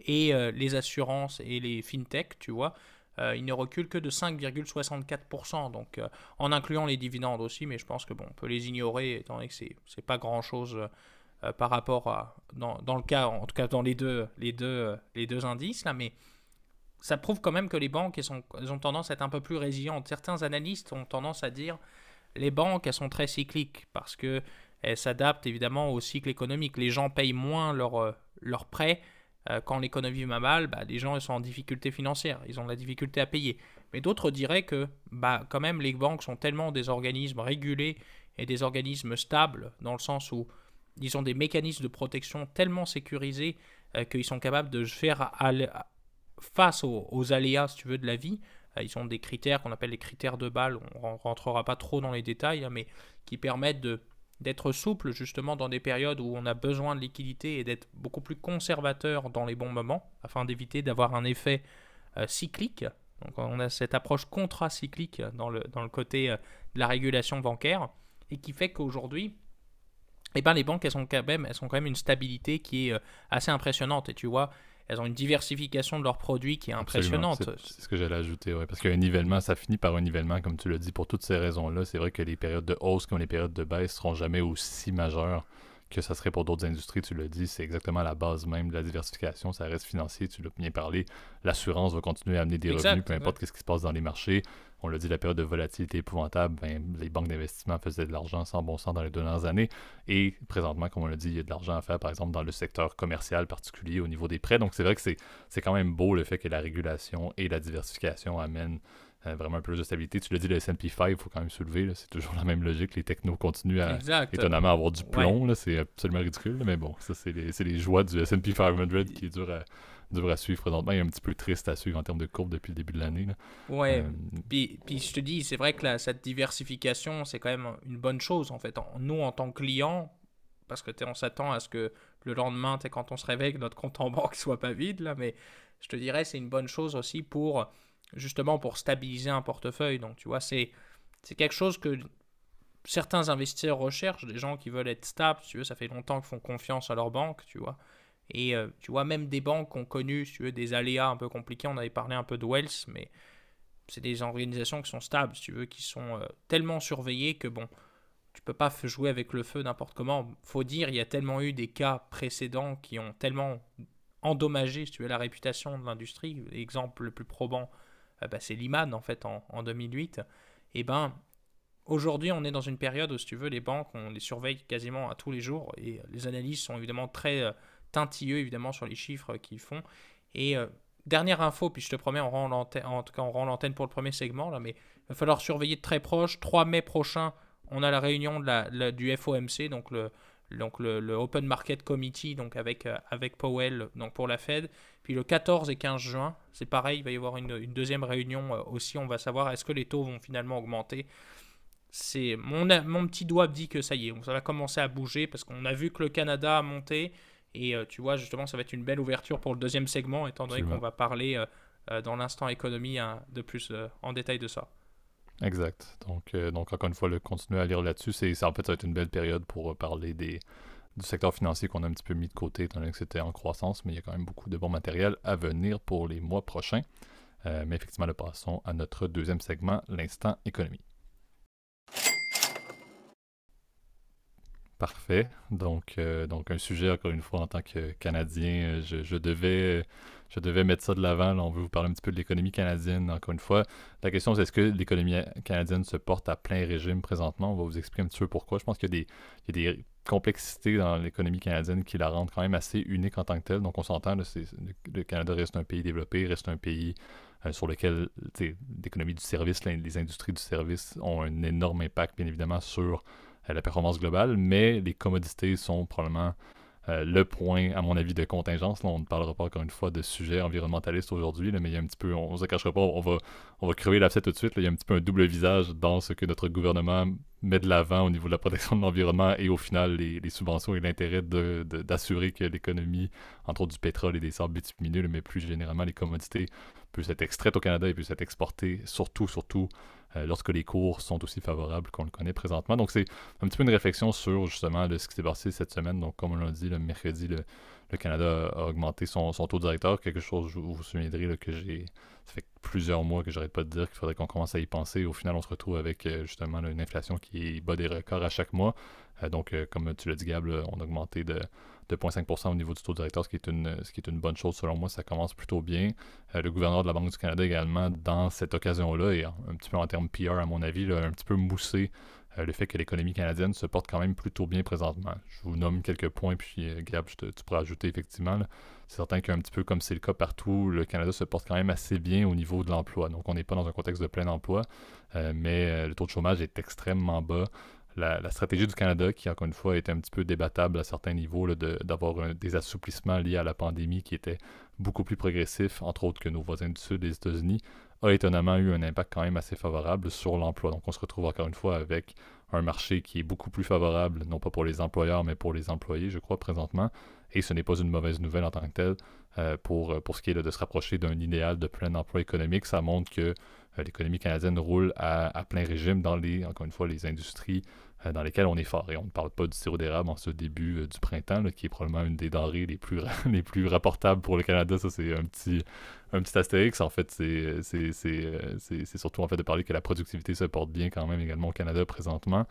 et euh, les assurances et les fintech, tu vois, euh, il ne recule que de 5,64%. Donc euh, en incluant les dividendes aussi, mais je pense que bon, on peut les ignorer étant donné que c'est, pas grand-chose par rapport à dans, dans, le cas, en tout cas dans les deux, les deux, les deux indices là, mais ça prouve quand même que les banques elles, ont tendance à être un peu plus résilientes. Certains analystes ont tendance à dire les banques elles sont très cycliques parce que elles s'adaptent évidemment au cycle économique. Les gens payent moins leurs leur prêts euh, quand l'économie va mal, bah, les gens ils sont en difficulté financière, ils ont de la difficulté à payer. Mais d'autres diraient que bah, quand même les banques sont tellement des organismes régulés et des organismes stables, dans le sens où ils ont des mécanismes de protection tellement sécurisés euh, qu'ils sont capables de faire face aux, aléas, si tu veux, de la vie. Euh, ils ont des critères qu'on appelle les critères de Bâle, on ne rentrera pas trop dans les détails, hein, mais qui permettent d'être souple justement dans des périodes où on a besoin de liquidité et d'être beaucoup plus conservateur dans les bons moments afin d'éviter d'avoir un effet euh, cyclique. Donc on a cette approche contracyclique dans le, dans le côté euh, de la régulation bancaire et qui fait qu'aujourd'hui, eh ben, les banques elles sont, quand même, elles sont quand même une stabilité qui est assez impressionnante. Et tu vois, elles ont une diversification de leurs produits qui est impressionnante. C'est ce que j'allais ajouter, ouais. parce qu'un nivellement, ça finit par un nivellement, comme tu l'as dit, pour toutes ces raisons-là. C'est vrai que les périodes de hausse comme les périodes de baisse seront jamais aussi majeures que ça serait pour d'autres industries, tu l'as dit, c'est exactement la base même de la diversification, ça reste financier, tu l'as bien parlé. L'assurance va continuer à amener des revenus, peu importe ce qui se passe dans les marchés. On l'a dit, la période de volatilité épouvantable, ben, les banques d'investissement faisaient de l'argent sans bon sens dans les dernières années. Et présentement, comme on l'a dit, il y a de l'argent à faire, par exemple, dans le secteur commercial particulier au niveau des prêts. Donc c'est vrai que c'est quand même beau le fait que la régulation et la diversification amènent euh, vraiment un peu plus de stabilité. Tu l'as dit, le S&P 5, il faut quand même soulever. C'est toujours la même logique. Les technos continuent à étonnamment avoir du plomb. C'est absolument ridicule. Mais bon, ça, c'est les, les, joies du S&P 500 qui est dur à, dur à suivre présentement. Il est un petit peu triste à suivre en termes de courbe depuis le début de l'année. Ouais. Euh, puis, puis, je te dis, c'est vrai que cette diversification, c'est quand même une bonne chose. En fait, nous, en tant que clients, parce que on s'attend à ce que le lendemain, quand on se réveille, notre compte en banque soit pas vide. là, Mais je te dirais, c'est une bonne chose aussi pour justement pour stabiliser un portefeuille. Donc, tu vois, c'est, c'est quelque chose que certains investisseurs recherchent, des gens qui veulent être stables, tu veux, ça fait longtemps qu'ils font confiance à leur banque, tu vois. Et euh, tu vois, même des banques ont connu, tu veux, des aléas un peu compliqués. On avait parlé un peu de Wells, mais c'est des organisations qui sont stables, si tu veux, qui sont euh, tellement surveillées que bon, tu peux pas jouer avec le feu n'importe comment. Faut dire, il y a tellement eu des cas précédents qui ont tellement endommagé, tu veux, la réputation de l'industrie. L'exemple le plus probant, bah, c'est Lehman en fait en, 2008, et ben aujourd'hui on est dans une période où si tu veux les banques on les surveille quasiment à tous les jours et les analyses sont évidemment très euh, tintilleux évidemment sur les chiffres qu'ils font. Et euh, dernière info puis je te promets on rend l'antenne en tout cas on rend l'antenne pour le premier segment là mais il va falloir surveiller très proche. 3 mai prochain on a la réunion de la, du FOMC donc le donc le, Open Market Committee donc avec, euh, avec Powell donc pour la Fed. Puis le 14 et 15 juin, c'est pareil, il va y avoir une, deuxième réunion euh, aussi. On va savoir est-ce que les taux vont finalement augmenter? C'est mon, mon petit doigt dit que ça y est, ça va commencer à bouger parce qu'on a vu que le Canada a monté. Et euh, tu vois, justement, ça va être une belle ouverture pour le deuxième segment, étant donné qu'on va parler dans l'instant économie hein, de plus en détail de ça. Exact. Donc, euh, donc encore une fois, le continuer à lire là-dessus, c'est en fait ça va être une belle période pour euh, parler des, du secteur financier qu'on a un petit peu mis de côté, étant donné que c'était en croissance, mais il y a quand même beaucoup de bon matériel à venir pour les mois prochains. Euh, mais effectivement, le passons à notre deuxième segment, l'instant économie. Parfait. Donc, donc un sujet, encore une fois, en tant que Canadien, je, je devais je devais mettre ça de l'avant. On veut vous parler un petit peu de l'économie canadienne. Encore une fois, la question c'est est-ce que l'économie canadienne se porte à plein régime présentement? On va vous expliquer un petit peu pourquoi. Je pense qu'il y, a des complexités dans l'économie canadienne qui la rendent quand même assez unique en tant que telle. Donc on s'entend, le Canada reste un pays développé, reste un pays euh, sur lequel l'économie du service, les industries du service ont un énorme impact, bien évidemment, sur euh, la performance globale, mais les commodités sont probablement euh, le point, à mon avis, de contingence. on ne parlera pas encore une fois de sujet environnementaliste aujourd'hui, mais il y a un petit peu, on ne se cachera pas, on va, on va crever l'abcès tout de suite. il y a un petit peu un double visage dans ce que notre gouvernement met de l'avant au niveau de la protection de l'environnement et au final les, subventions et l'intérêt d'assurer que l'économie, entre autres du pétrole et des sables bitumineux, mais plus généralement les commodités, puissent être extraites au Canada et puissent être exportées, surtout, surtout euh, lorsque les cours sont aussi favorables qu'on le connaît présentement. Donc c'est un petit peu une réflexion sur justement ce qui s'est passé cette semaine. Donc comme on l'a dit, le mercredi, le, Canada a augmenté son, taux directeur, quelque chose, vous vous souviendrez que j'ai, ça fait plusieurs mois que j'arrête pas de dire qu'il faudrait qu'on commence à y penser. Au final, on se retrouve avec euh, justement une inflation qui bat des records à chaque mois. Euh, donc comme tu l'as dit, Gab, on a augmenté de 2,5% au niveau du taux directeur, ce qui, est une, ce qui est une bonne chose selon moi. Ça commence plutôt bien. Euh, le gouverneur de la Banque du Canada également, dans cette occasion-là, et un petit peu en termes PR, à mon avis, a un petit peu moussé euh, le fait que l'économie canadienne se porte quand même plutôt bien présentement. Je vous nomme quelques points, puis euh, Gab, tu pourras ajouter effectivement. C'est certain qu'un petit peu comme c'est le cas partout, le Canada se porte quand même assez bien au niveau de l'emploi. Donc on n'est pas dans un contexte de plein emploi, mais le taux de chômage est extrêmement bas. La, stratégie du Canada, qui encore une fois était un petit peu débattable à certains niveaux, d'avoir des assouplissements liés à la pandémie qui étaient beaucoup plus progressifs, entre autres que nos voisins du Sud des États-Unis, a étonnamment eu un impact quand même assez favorable sur l'emploi. Donc on se retrouve encore une fois avec un marché qui est beaucoup plus favorable, non pas pour les employeurs, mais pour les employés, je crois, présentement. Et ce n'est pas une mauvaise nouvelle en tant que telle euh, pour, pour ce qui est de se rapprocher d'un idéal de plein emploi économique. Ça montre que euh, l'économie canadienne roule à, plein régime dans les, encore une fois, les industries euh, dans lesquelles on est fort. Et on ne parle pas du sirop d'érable en ce début du printemps, qui est probablement une des denrées les plus, les plus rapportables pour le Canada. Ça, c'est un petit, un petit astérix, en fait, euh, c'est surtout en fait de parler que la productivité se porte bien quand même également au Canada présentement.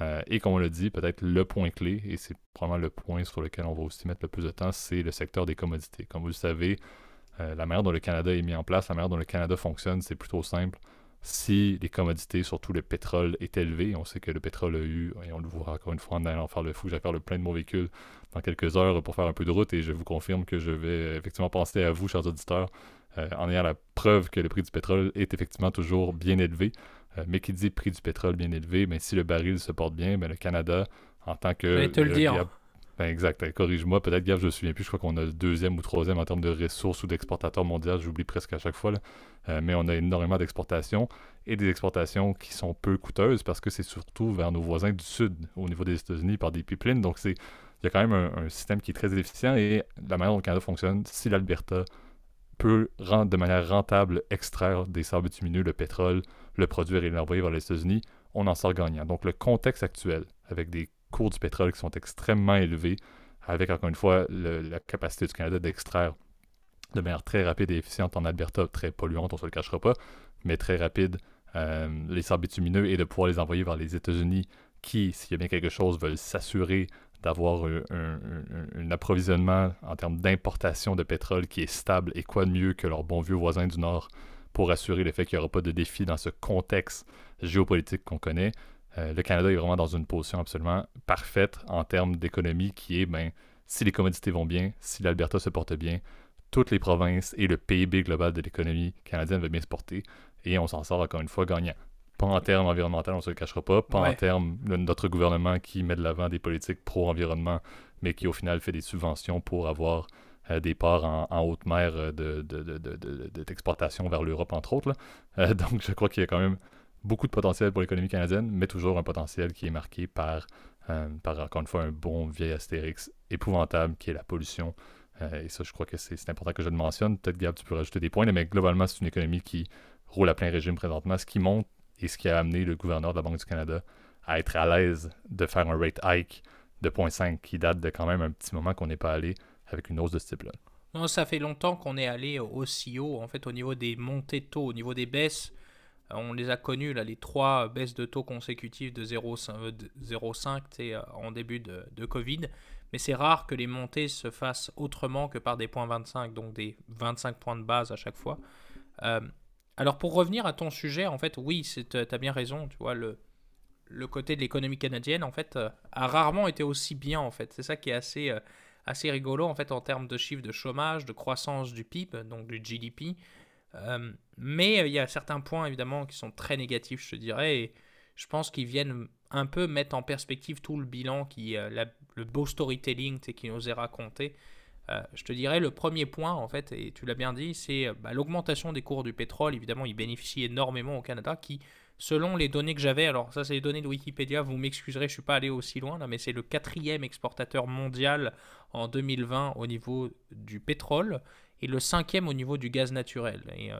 Euh, et comme on l'a dit, peut-être le point clé, et c'est probablement le point sur lequel on va aussi mettre le plus de temps, c'est le secteur des commodités. Comme vous le savez, euh, la manière dont le Canada est mis en place, la manière dont le Canada fonctionne, c'est plutôt simple. Si les commodités, surtout le pétrole, est élevé, on sait que le pétrole a eu, et on le voit encore une fois en allant faire le fou, j'allais faire le plein de mon véhicule dans quelques heures pour faire un peu de route, et je vous confirme que je vais effectivement penser à vous, chers auditeurs, euh, en ayant la preuve que le prix du pétrole est effectivement toujours bien élevé. Euh, mais qui dit prix du pétrole bien élevé, mais si le baril se porte bien, ben le Canada, en tant que. Je vais te le, dire. Ben exact, corrige-moi, peut-être, Gab, je me souviens plus, je crois qu'on a le deuxième ou troisième en termes de ressources ou d'exportateurs mondiaux, j'oublie presque à chaque fois, euh, mais on a énormément d'exportations et des exportations qui sont peu coûteuses parce que c'est surtout vers nos voisins du Sud, au niveau des États-Unis, par des pipelines, donc c'est il y a quand même un, un, système qui est très efficient et la manière dont le Canada fonctionne, si l'Alberta peut de manière rentable extraire des sables bitumineux, le pétrole, le produire et l'envoyer vers les États-Unis, on en sort gagnant. Donc le contexte actuel, avec des cours du pétrole qui sont extrêmement élevés, avec encore une fois la capacité du Canada d'extraire de manière très rapide et efficiente en Alberta, très polluante, on ne se le cachera pas, mais très rapide, euh, les sables bitumineux et de pouvoir les envoyer vers les États-Unis qui, s'il y a bien quelque chose, veulent s'assurer d'avoir un, approvisionnement en termes d'importation de pétrole qui est stable et quoi de mieux que leurs bons vieux voisins du Nord pour assurer le fait qu'il n'y aura pas de défi dans ce contexte géopolitique qu'on connaît. Euh, le Canada est vraiment dans une position absolument parfaite en termes d'économie qui est, ben, si les commodités vont bien, si l'Alberta se porte bien, toutes les provinces et le PIB global de l'économie canadienne va bien se porter et on s'en sort encore une fois gagnant. Pas en termes environnementaux, on se le cachera pas. Pas en termes de notre gouvernement qui met de l'avant des politiques pro-environnement, mais qui au final fait des subventions pour avoir euh, des parts en, haute mer euh, d'exportation de, vers l'Europe, entre autres. Euh, donc je crois qu'il y a quand même beaucoup de potentiel pour l'économie canadienne, mais toujours un potentiel qui est marqué par, par encore une fois, un bon vieil astérix épouvantable qui est la pollution. et ça, je crois que c'est important que je le mentionne. Peut-être, Gab, tu peux rajouter des points, mais globalement, c'est une économie qui roule à plein régime présentement, ce qui montre et ce qui a amené le gouverneur de la Banque du Canada à être à l'aise de faire un rate hike de 0.5 qui date de quand même un petit moment qu'on n'est pas allé avec une hausse de ce type-là. Non, ça fait longtemps qu'on est allé aussi haut, en fait, au niveau des montées de taux, au niveau des baisses. Euh, on les a connus, là, les trois baisses de taux consécutives de 0,5 euh, en début de, Covid. Mais c'est rare que les montées se fassent autrement que par des points 25, donc des 25 points de base à chaque fois. Euh, alors pour revenir à ton sujet, en fait, oui, tu as bien raison, tu vois, le, côté de l'économie canadienne, en fait, euh, a rarement été aussi bien, en fait. C'est ça qui est assez, euh, assez rigolo, en fait, en termes de chiffres de chômage, de croissance du PIB, donc du GDP. Euh, mais il y a certains points, évidemment, qui sont très négatifs, je te dirais, et je pense qu'ils viennent un peu mettre en perspective tout le bilan, qui, le beau storytelling qui nous est raconté. Euh, je te dirais le premier point, en fait, et tu l'as bien dit, c'est euh, bah, l'augmentation des cours du pétrole. Évidemment, il bénéficie énormément au Canada, qui, selon les données que j'avais, alors ça c'est les données de Wikipédia, vous m'excuserez, je ne suis pas allé aussi loin là, mais c'est le quatrième exportateur mondial en 2020 au niveau du pétrole et le cinquième au niveau du gaz naturel. Et, euh,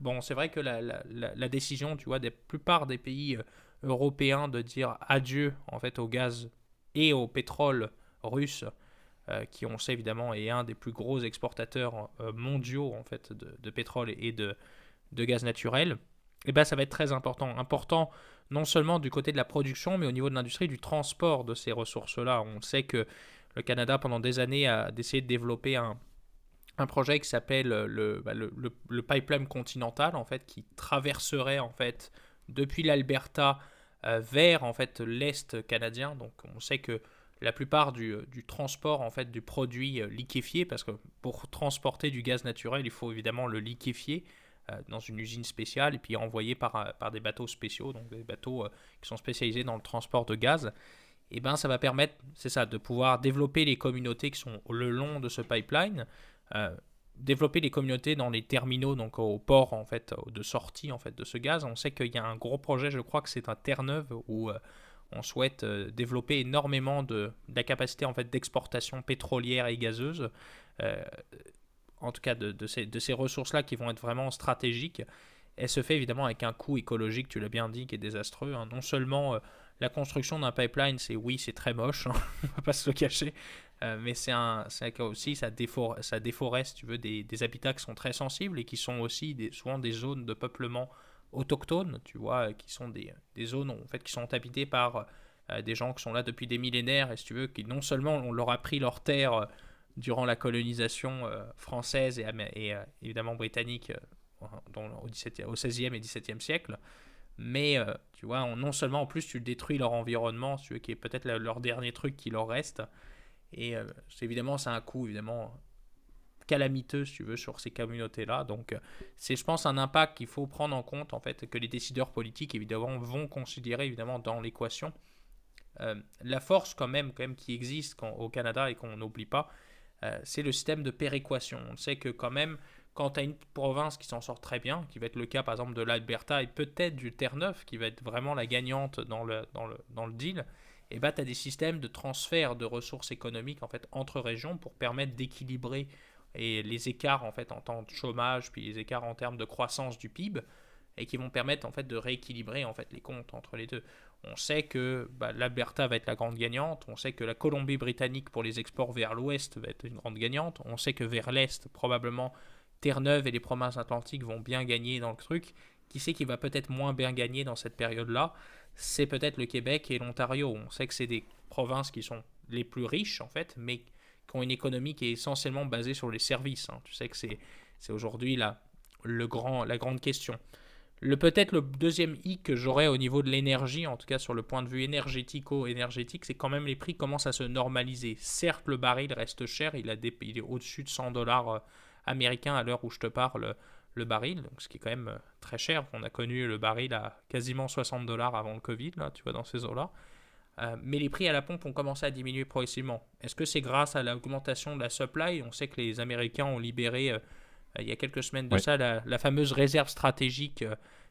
bon, c'est vrai que la, décision, tu vois, des plupart des pays européens de dire adieu en fait au gaz et au pétrole russe euh, qui on sait évidemment est un des plus gros exportateurs euh, mondiaux en fait de, pétrole et de, de gaz naturel, et eh ben ça va être très important. Important non seulement du côté de la production, mais au niveau de l'industrie du transport de ces ressources-là. On sait que le Canada, pendant des années, a essayé de développer un, un projet qui s'appelle le, bah, le, le, pipeline continental, en fait, qui traverserait en fait depuis l'Alberta vers en fait l'est canadien. Donc on sait que la plupart du, transport en fait du produit liquéfié, parce que pour transporter du gaz naturel, il faut évidemment le liquéfier dans une usine spéciale et puis envoyé par, par des bateaux spéciaux, donc des bateaux qui sont spécialisés dans le transport de gaz et eh ben, ça va permettre, c'est ça, de pouvoir développer les communautés qui sont le long de ce pipeline, euh, développer les communautés dans les terminaux, donc au port en fait, de sortie en fait de ce gaz. On sait qu'il y a un gros projet, je crois que c'est un Terre-Neuve où euh, on souhaite euh, développer énormément de, la capacité en fait d'exportation pétrolière et gazeuse. en tout cas de, ces, de ces ressources-là qui vont être vraiment stratégiques. Elle se fait évidemment avec un coût écologique, tu l'as bien dit, qui est désastreux. Hein. Non seulement la construction d'un pipeline, c'est oui, c'est très moche, hein, on va pas se le cacher, euh, mais c'est un, aussi ça, ça déforeste, tu veux, des, habitats qui sont très sensibles et qui sont aussi des, souvent des zones de peuplement autochtones, tu vois, qui sont des, zones en fait qui sont habitées par euh, des gens qui sont là depuis des millénaires et si tu veux, qui non seulement on leur a pris leur terre euh, durant la colonisation française et, évidemment britannique au, au 16e et 17e siècle, mais euh, tu vois, non seulement en plus tu détruis leur environnement, tu veux, qui est peut-être leur dernier truc qui leur reste, et euh, évidemment c'est un coût évidemment calamiteux, si tu veux, sur ces communautés-là. Donc euh, c'est, je pense, un impact qu'il faut prendre en compte, en fait, que les décideurs politiques, évidemment, vont considérer, évidemment, dans l'équation. la force, quand même, quand même qui existe au Canada et qu'on n'oublie pas, c'est le système de péréquation. On sait que, quand même, quand tu as une province qui s'en sort très bien, qui va être le cas par exemple de l'Alberta et peut-être du Terre-Neuve, qui va être vraiment la gagnante dans le, dans le, dans le deal, et bah ben, tu as des systèmes de transfert de ressources économiques en fait entre régions pour permettre d'équilibrer les écarts en fait en temps de chômage puis les écarts en termes de croissance du PIB et qui vont permettre en fait de rééquilibrer en fait les comptes entre les deux. On sait que bah, l'Alberta va être la grande gagnante, on sait que la Colombie-Britannique pour les exports vers l'ouest va être une grande gagnante, on sait que vers l'est probablement Terre-Neuve et les provinces atlantiques vont bien gagner dans le truc. Qui sait qui va peut-être moins bien gagner dans cette période-là? C'est peut-être le Québec et l'Ontario. On sait que c'est des provinces qui sont les plus riches, en fait, mais qui ont une économie qui est essentiellement basée sur les services. Hein. Tu sais que c'est, aujourd'hui la, grand, la grande question. Le, peut-être le deuxième i que j'aurais au niveau de l'énergie, en tout cas sur le point de vue énergético-énergétique, c'est quand même les prix commencent à se normaliser. Certes, le baril reste cher, il, a il est au-dessus de 100 dollars euh, américain à l'heure où je te parle le baril, donc ce qui est quand même euh, très cher. On a connu le baril à quasiment 60 dollars avant le Covid, là, tu vois, dans ces eaux-là. Euh, mais les prix à la pompe ont commencé à diminuer progressivement. Est-ce que c'est grâce à l'augmentation de la supply? On sait que les Américains ont libéré, euh, il y a quelques semaines de ça, la, fameuse réserve stratégique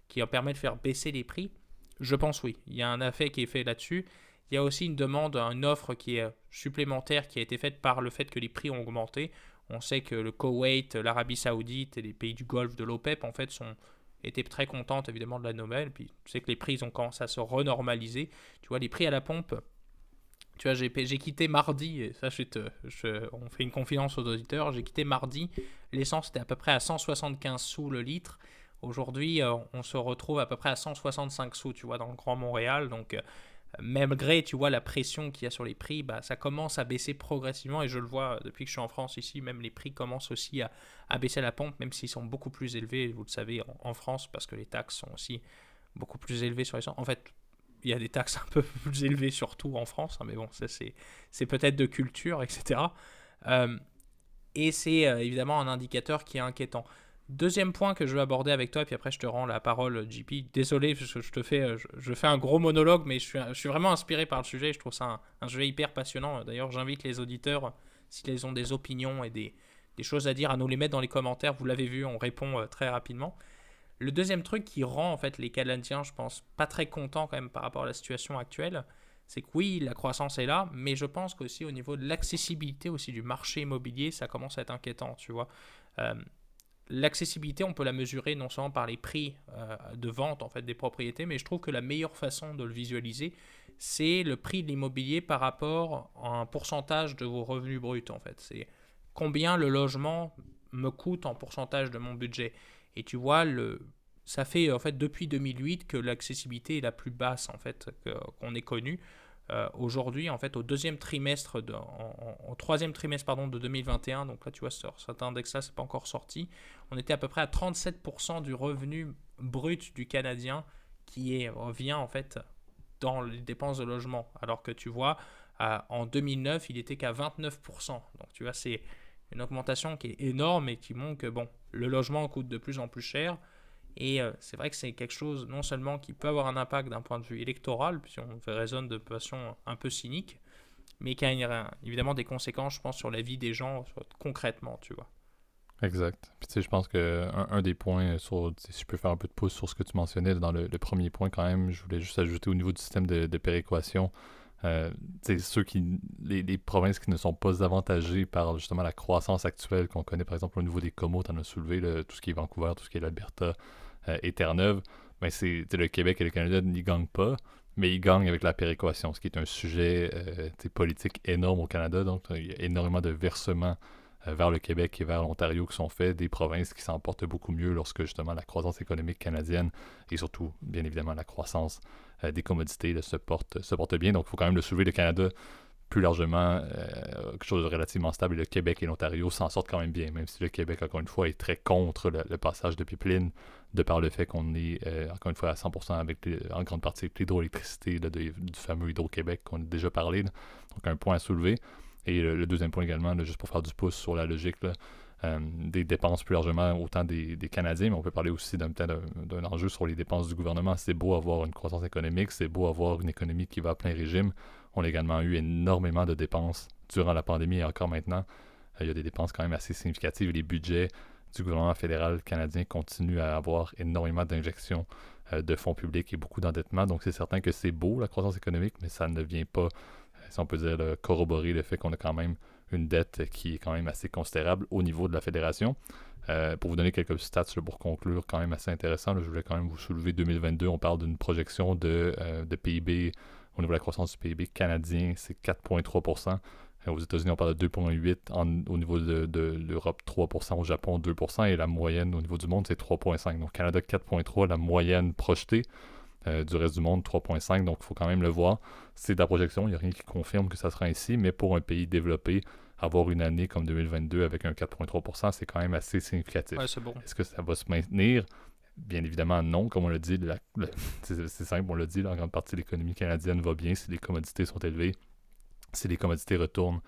qui en permet de faire baisser les prix. Je pense oui. Il y a un effet qui est fait là-dessus. Il y a aussi une demande, une offre qui est supplémentaire qui a été faite par le fait que les prix ont augmenté. On sait que le Koweït, l'Arabie Saoudite et les pays du Golfe de l'OPEP en fait sont étaient très contentes évidemment de la nouvelle. Puis tu sais que les prix ont commencé à se renormaliser. Tu vois les prix à la pompe. Tu vois j'ai, quitté mardi et ça je, on fait une confidence aux auditeurs. J'ai quitté mardi. L'essence était à peu près à 175 sous le litre. Aujourd'hui, euh, on se retrouve à peu près à 165 sous, tu vois, dans le Grand Montréal. Donc, euh, malgré tu vois la pression qu'il y a sur les prix, bah, ça commence à baisser progressivement et je le vois depuis que je suis en France ici, même les prix commencent aussi à, baisser à la pompe, même s'ils sont beaucoup plus élevés, vous le savez, en, France, parce que les taxes sont aussi beaucoup plus élevées sur les... En fait, il y a des taxes un peu plus élevées surtout en France, hein, mais bon, ça c'est peut-être de culture, etc. Euh, et c'est euh, évidemment un indicateur qui est inquiétant. Deuxième point que je veux aborder avec toi, et puis après je te rends la parole, JP. Désolé, je, je te fais, euh, je, fais un gros monologue, mais je suis, je suis vraiment inspiré par le sujet. Je trouve ça un, sujet hyper passionnant. D'ailleurs, j'invite les auditeurs, s'ils ont des opinions et des, des, choses à dire, à nous les mettre dans les commentaires. Vous l'avez vu, on répond euh, très rapidement. Le deuxième truc qui rend en fait les Canadiens, je pense, pas très contents quand même par rapport à la situation actuelle, c'est que oui, la croissance est là, mais je pense qu'aussi au niveau de l'accessibilité aussi du marché immobilier, ça commence à être inquiétant, tu vois. Euh, L'accessibilité, on peut la mesurer non seulement par les prix euh, de vente en fait des propriétés, mais je trouve que la meilleure façon de le visualiser, c'est le prix de l'immobilier par rapport à un pourcentage de vos revenus bruts en fait. C'est combien le logement me coûte en pourcentage de mon budget. Et tu vois, le, ça fait en fait depuis 2008 que l'accessibilité est la plus basse en fait qu'on ait connue. Euh, aujourd'hui, en fait, au deuxième trimestre, en, troisième trimestre pardon, de 2021, donc là, tu vois, sur cet index-là, c'est pas encore sorti, on était à peu près à 37% du revenu brut du Canadien qui est, revient en fait dans les dépenses de logement. Alors que tu vois, en 2009, il était qu'à 29%. Donc tu vois, c'est une augmentation qui est énorme et qui montre que bon, le logement coûte de plus en plus cher. Et euh, c'est vrai que c'est quelque chose non seulement qui peut avoir un impact d'un point de vue électoral, si on raisonne de façon un peu cynique, mais qui a évidemment des conséquences, je pense, sur la vie des gens concrètement, tu vois. Exact. Puis tu sais, je pense que un, des points si je peux faire un peu de pouce sur ce que tu mentionnais dans le, premier point quand même, je voulais juste ajouter au niveau du système de, péréquation. Euh, ceux qui, les, provinces qui ne sont pas avantagées par justement la croissance actuelle qu'on connaît par exemple au niveau des Comos, tu en as soulevé tout ce qui est Vancouver, tout ce qui est l'Alberta euh, et Terre-Neuve, ben c'est le Québec et le Canada n'y gagnent pas, mais ils gagnent avec la péréquation, ce qui est un sujet euh, politique énorme au Canada. Donc il y a énormément de versements euh, vers le Québec et vers l'Ontario qui sont faits, des provinces qui s'en portent beaucoup mieux lorsque justement la croissance économique canadienne et surtout, bien évidemment, la croissance des commodités se, porte, se porte bien. Donc, il faut quand même le soulever, le Canada plus largement quelque chose de relativement stable le Québec et l'Ontario s'en sortent quand même bien, même si le Québec, encore une fois, est très contre le, passage de pipeline, de par le fait qu'on est, encore une fois, à 100% avec en grande partie l'hydroélectricité du fameux Hydro-Québec qu'on a déjà parlé. Donc, un point à soulever. Et le, deuxième point également, juste pour faire du pouce sur la logique euh, des dépenses plus largement, autant des, Canadiens, mais on peut parler aussi d'un d'un enjeu sur les dépenses du gouvernement. C'est beau avoir une croissance économique, c'est beau avoir une économie qui va à plein régime. On a également eu énormément de dépenses durant la pandémie et encore maintenant. Euh, il y a des dépenses quand même assez significatives. Les budgets du gouvernement fédéral canadien continuent à avoir énormément d'injections euh, de fonds publics et beaucoup d'endettement. Donc c'est certain que c'est beau la croissance économique, mais ça ne vient pas si on peut dire, corroborer le fait qu'on a quand même une dette qui est quand même assez considérable au niveau de la fédération. Euh, pour vous donner quelques stats pour conclure, quand même assez intéressant, je voulais quand même vous soulever 2022. On parle d'une projection de, euh, de, PIB au niveau de la croissance du PIB canadien, c'est 4,3 euh, Aux États-Unis, on parle de 2,8 au niveau de, de l'Europe, 3% au Japon, 2% et la moyenne au niveau du monde, c'est 3,5 Donc, Canada, 4,3 la moyenne projetée. Euh, du reste du monde, 3.5, donc il faut quand même le voir. C'est de la projection, il n'y a rien qui confirme que ça sera ainsi, mais pour un pays développé, avoir une année comme 2022 avec un 4.3%, c'est quand même assez significatif. Est-ce que ça va se maintenir? Bien évidemment, non. Comme on l'a dit, c'est simple, on l'a dit, en grande partie, l'économie canadienne va bien si les commodités sont élevées, si les commodités retournent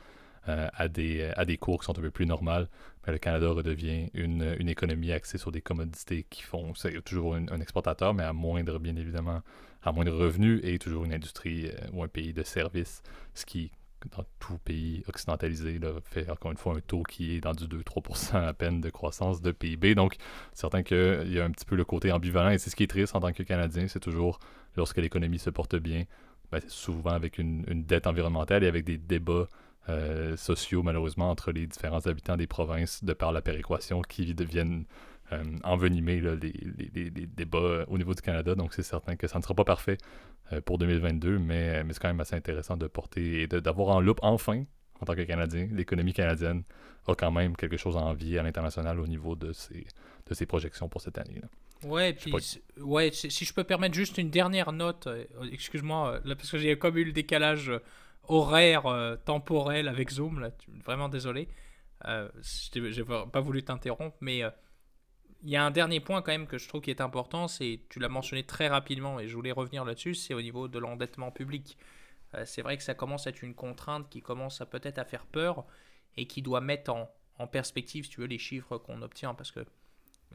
euh, à, des, à des cours qui sont un peu plus normales, mais le Canada redevient une, une économie axée sur des commodités qui font. C'est toujours un, exportateur, mais à moindre, bien évidemment, à moindre revenus et toujours une industrie euh, ou un pays de services, ce qui, dans tout pays occidentalisé, fait encore une fois un taux qui est dans du 2-3% à peine de croissance de PIB. Donc, certain qu'il y a un petit peu le côté ambivalent et c'est ce qui est triste en tant que Canadien, c'est toujours lorsque l'économie se porte bien, ben, souvent avec une, dette environnementale et avec des débats euh, sociaux, malheureusement, entre les différents habitants des provinces de par la péréquation qui deviennent euh, envenimer les, débats au niveau du Canada. Donc, c'est certain que ça ne sera pas parfait euh, pour 2022, mais, mais c'est quand même assez intéressant de porter et d'avoir en loupe, enfin, en tant que Canadien, l'économie canadienne a quand même quelque chose à envier à l'international au niveau de ses, de ses projections pour cette année. -là. Ouais, puis, ouais, si je peux permettre juste une dernière note, excuse-moi, parce que j'ai comme eu le décalage horaire euh, temporel avec Zoom. Là, vraiment désolé. Euh, J'ai pas voulu t'interrompre, mais euh, il y a un dernier point quand même que je trouve qui est important, c'est, tu l'as mentionné très rapidement et je voulais revenir là-dessus, c'est au niveau de l'endettement public. Euh, c'est vrai que ça commence à être une contrainte qui commence à peut-être à faire peur et qui doit mettre en, en perspective, si tu veux, les chiffres qu'on obtient. Parce que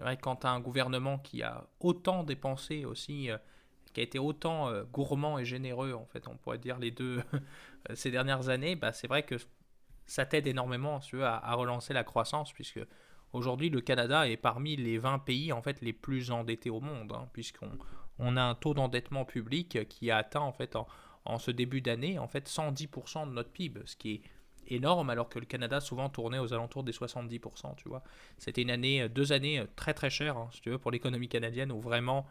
vrai, quand un gouvernement qui a autant dépensé aussi qui a été autant euh, gourmand et généreux, en fait, on pourrait dire les deux ces dernières années, bah, c'est vrai que ça t'aide énormément veux, à, relancer la croissance, puisque aujourd'hui, le Canada est parmi les 20 pays en fait, les plus endettés au monde, hein, puisqu'on on a un taux d'endettement public qui a atteint en, fait, en, ce début d'année en fait, 110% de notre PIB, ce qui est énorme alors que le Canada souvent tournait aux alentours des 70%, tu vois. C'était une année, deux années très très chères, hein, si tu veux, pour l'économie canadienne où vraiment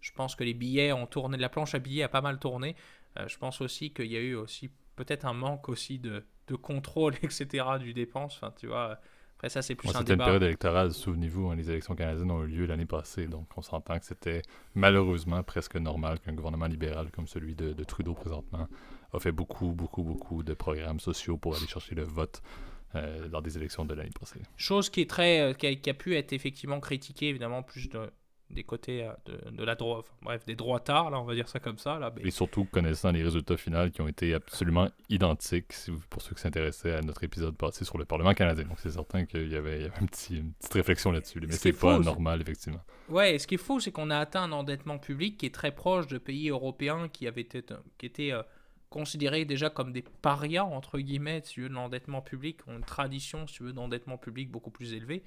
je pense que les billets ont tourné, la planche à billets a pas mal tourné. Euh, je pense aussi qu'il y a eu aussi peut-être un manque aussi de, de contrôle, etc. du dépense. Enfin, tu vois. Après, ça, c'est plus un C'était une période électorale, souvenez-vous, hein, les élections canadiennes ont eu lieu l'année passée, donc on s'entend que c'était malheureusement presque normal qu'un gouvernement libéral comme celui de, Trudeau présentement a fait beaucoup, beaucoup, beaucoup de programmes sociaux pour aller chercher le vote euh, lors des élections de l'année passée. Chose qui est très, euh, qui, a, qui, a, pu être effectivement critiquée, évidemment, plus de, des côtés euh, de, de la droite, bref, des droitards, là, on va dire ça comme ça. Là, Et surtout connaissant les résultats finaux qui ont été absolument identiques, pour ceux qui s'intéressaient à notre épisode passé sur le Parlement canadien. Donc c'est certain qu'il y avait, un petit, une petite réflexion là-dessus. Mais c'est pas normal, effectivement. Ouais, ce qui est faux, c'est qu'on a atteint un endettement public qui est très proche de pays européens qui avaient été, qui étaient euh, considérés déjà comme des parias, entre guillemets, si tu veux, de l'endettement public, ont une tradition, si tu veux, d'endettement public beaucoup plus élevée.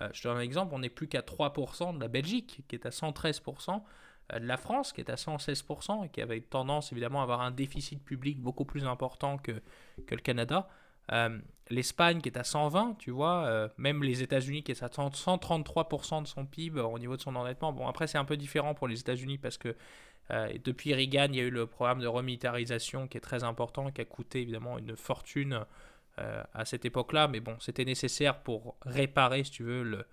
Euh, je te donne un exemple, on n'est plus qu'à 3% de la Belgique, qui est à 113%, euh, de la France, qui est à 116%, et qui avait tendance évidemment à avoir un déficit public beaucoup plus important que, que le Canada. Euh, L'Espagne qui est à 120, tu vois, même les États-Unis qui est à 133% de son PIB au niveau de son endettement. Bon, après, c'est un peu différent pour les États-Unis parce que depuis Reagan, il y a eu le programme de remilitarisation qui est très important, qui a coûté évidemment une fortune euh, à cette époque-là, mais bon, c'était nécessaire pour réparer, si tu veux,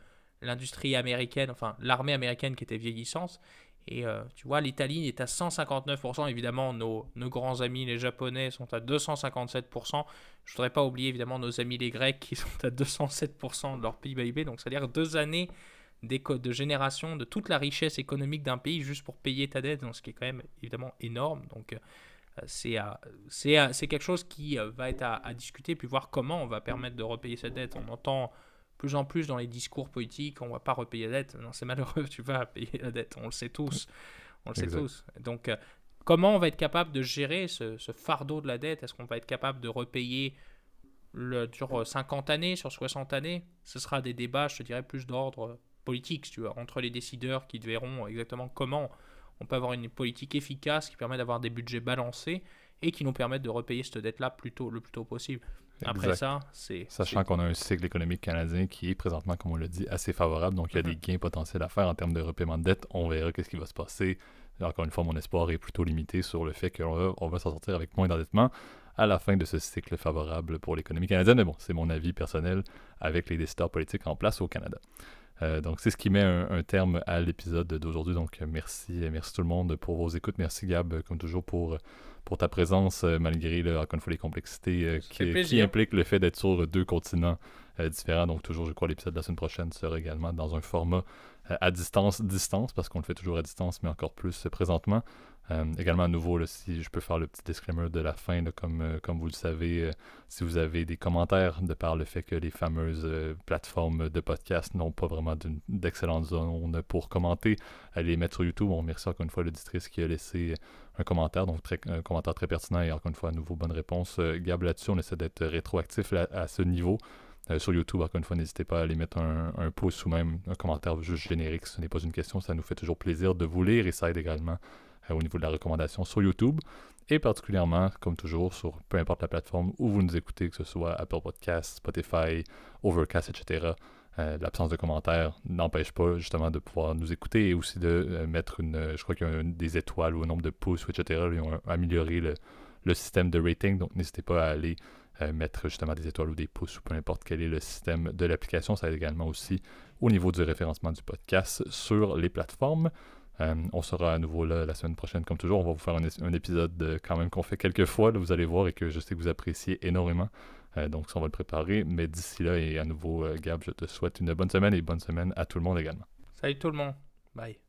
l'industrie américaine, enfin l'armée américaine qui était vieillissante. Et euh, tu vois, l'Italie est à 159%. Évidemment, nos, nos, grands amis, les Japonais, sont à 257%. Je voudrais pas oublier, évidemment, nos amis les Grecs qui sont à 207% de leur PIB. Donc, c'est-à-dire deux années de génération de toute la richesse économique d'un pays juste pour payer ta dette. Donc, ce qui est quand même, évidemment, énorme. Donc, euh, c'est c'est quelque chose qui euh, va être à, discuter, puis voir comment on va permettre de repayer cette dette. On entend plus en plus dans les discours politiques, on va pas repayer la dette. Non, c'est malheureux, tu vas payer la dette. On le sait tous. On le sait tous. Donc, euh, comment on va être capable de gérer ce, fardeau de la dette? Est-ce qu'on va être capable de repayer le, sur 50 années, sur 60 années? Ce sera des débats, je te dirais, plus d'ordre politique, tu vois, entre les décideurs qui verront exactement comment on peut avoir une politique efficace qui permet d'avoir des budgets balancés et qui nous permettent de repayer cette dette-là plus tôt, le plus tôt possible. Après ça, c'est. Sachant qu'on a un cycle économique canadien qui est présentement, comme on l'a dit, assez favorable, donc il y a des mhm. gains potentiels à faire en termes de repaiement de dette. On verra qu'est-ce qui va se passer. Encore une fois, mon espoir est plutôt limité sur le fait qu'on va, on va s'en sortir avec moins d'endettement à la fin de ce cycle favorable pour l'économie canadienne. Mais bon, c'est mon avis personnel avec les décideurs politiques en place au Canada. Euh, donc, c'est ce qui met un, terme à l'épisode d'aujourd'hui. Donc, merci, merci tout le monde pour vos écoutes. Merci Gab, comme toujours, pour, pour ta présence, euh, malgré, encore une fois, les complexités euh, qui, impliquent le fait d'être sur deux continents différents. Donc, toujours, je crois, l'épisode de la semaine prochaine sera également dans un format à distance, distance, parce qu'on le fait toujours à distance, mais encore plus présentement. Euh, également, à nouveau, si je peux faire le petit disclaimer de la fin, comme, euh, comme vous le savez, euh, si vous avez des commentaires de par le fait que les fameuses plateformes de podcast n'ont pas vraiment d'excellentes zones pour commenter, allez les mettre sur YouTube. On remercie encore une fois l'auditrice qui a laissé un commentaire, donc très, un commentaire très pertinent et encore une fois, à nouveau, bonne réponse. Gab, là-dessus, on essaie d'être rétroactif à, ce niveau. Sur YouTube, encore une fois, n'hésitez pas à aller mettre un, un pouce ou même un commentaire juste générique. Ce n'est pas une question, ça nous fait toujours plaisir de vous lire et ça aide également euh, au niveau de la recommandation sur YouTube et particulièrement, comme toujours, sur peu importe la plateforme où vous nous écoutez, que ce soit Apple Podcasts, Spotify, Overcast, etc. Euh, l'absence de commentaires n'empêche pas justement de pouvoir nous écouter et aussi de euh, mettre une, je crois qu'il y a des étoiles ou un nombre de pouces, etc. Ils ont amélioré le, système de rating, donc n'hésitez pas à aller mettre justement des étoiles ou des pouces ou peu importe quel est le système de l'application. Ça aide également aussi au niveau du référencement du podcast sur les plateformes. Euh, on sera à nouveau là la semaine prochaine, comme toujours. On va vous faire un, épisode quand même qu'on fait quelques fois, vous allez voir, et que je sais que vous appréciez énormément. Euh, donc, ça, on va le préparer. Mais d'ici là, et à nouveau, euh, Gab, je te souhaite une bonne semaine et bonne semaine à tout le monde également. Salut tout le monde. Bye.